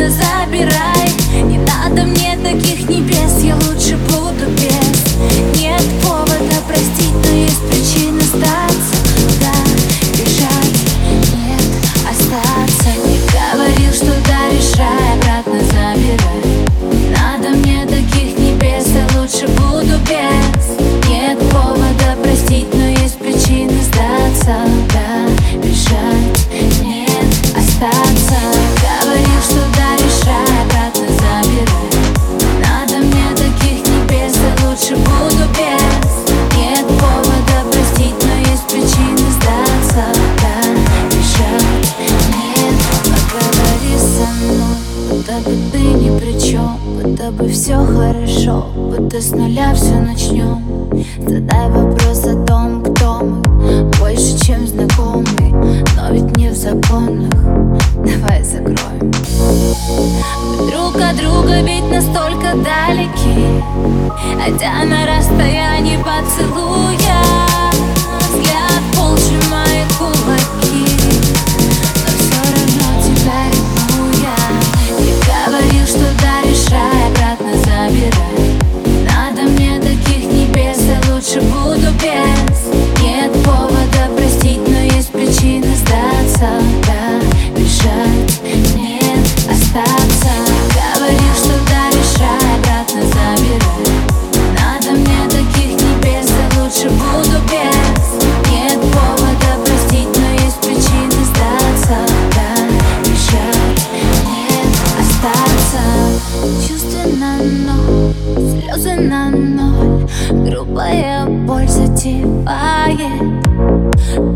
desire тобой все хорошо Будто с нуля все начнем Задай вопрос о том, кто мы Больше, чем знакомы Но ведь не в законах. Давай закроем. Мы друг от друга ведь настолько далеки Хотя на расстоянии поцелуя. Моя боль затевает.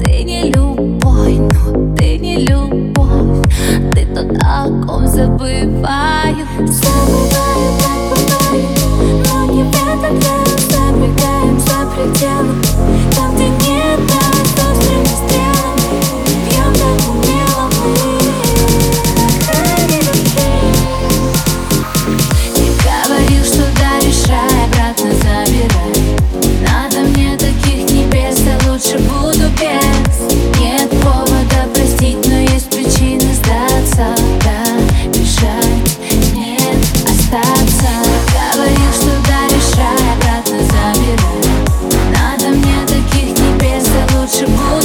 Ты не любой, но ты не любовь. Ты тот, о ком забываю Забываю, забываю Но не в этот запрягаем за пределы. untouchable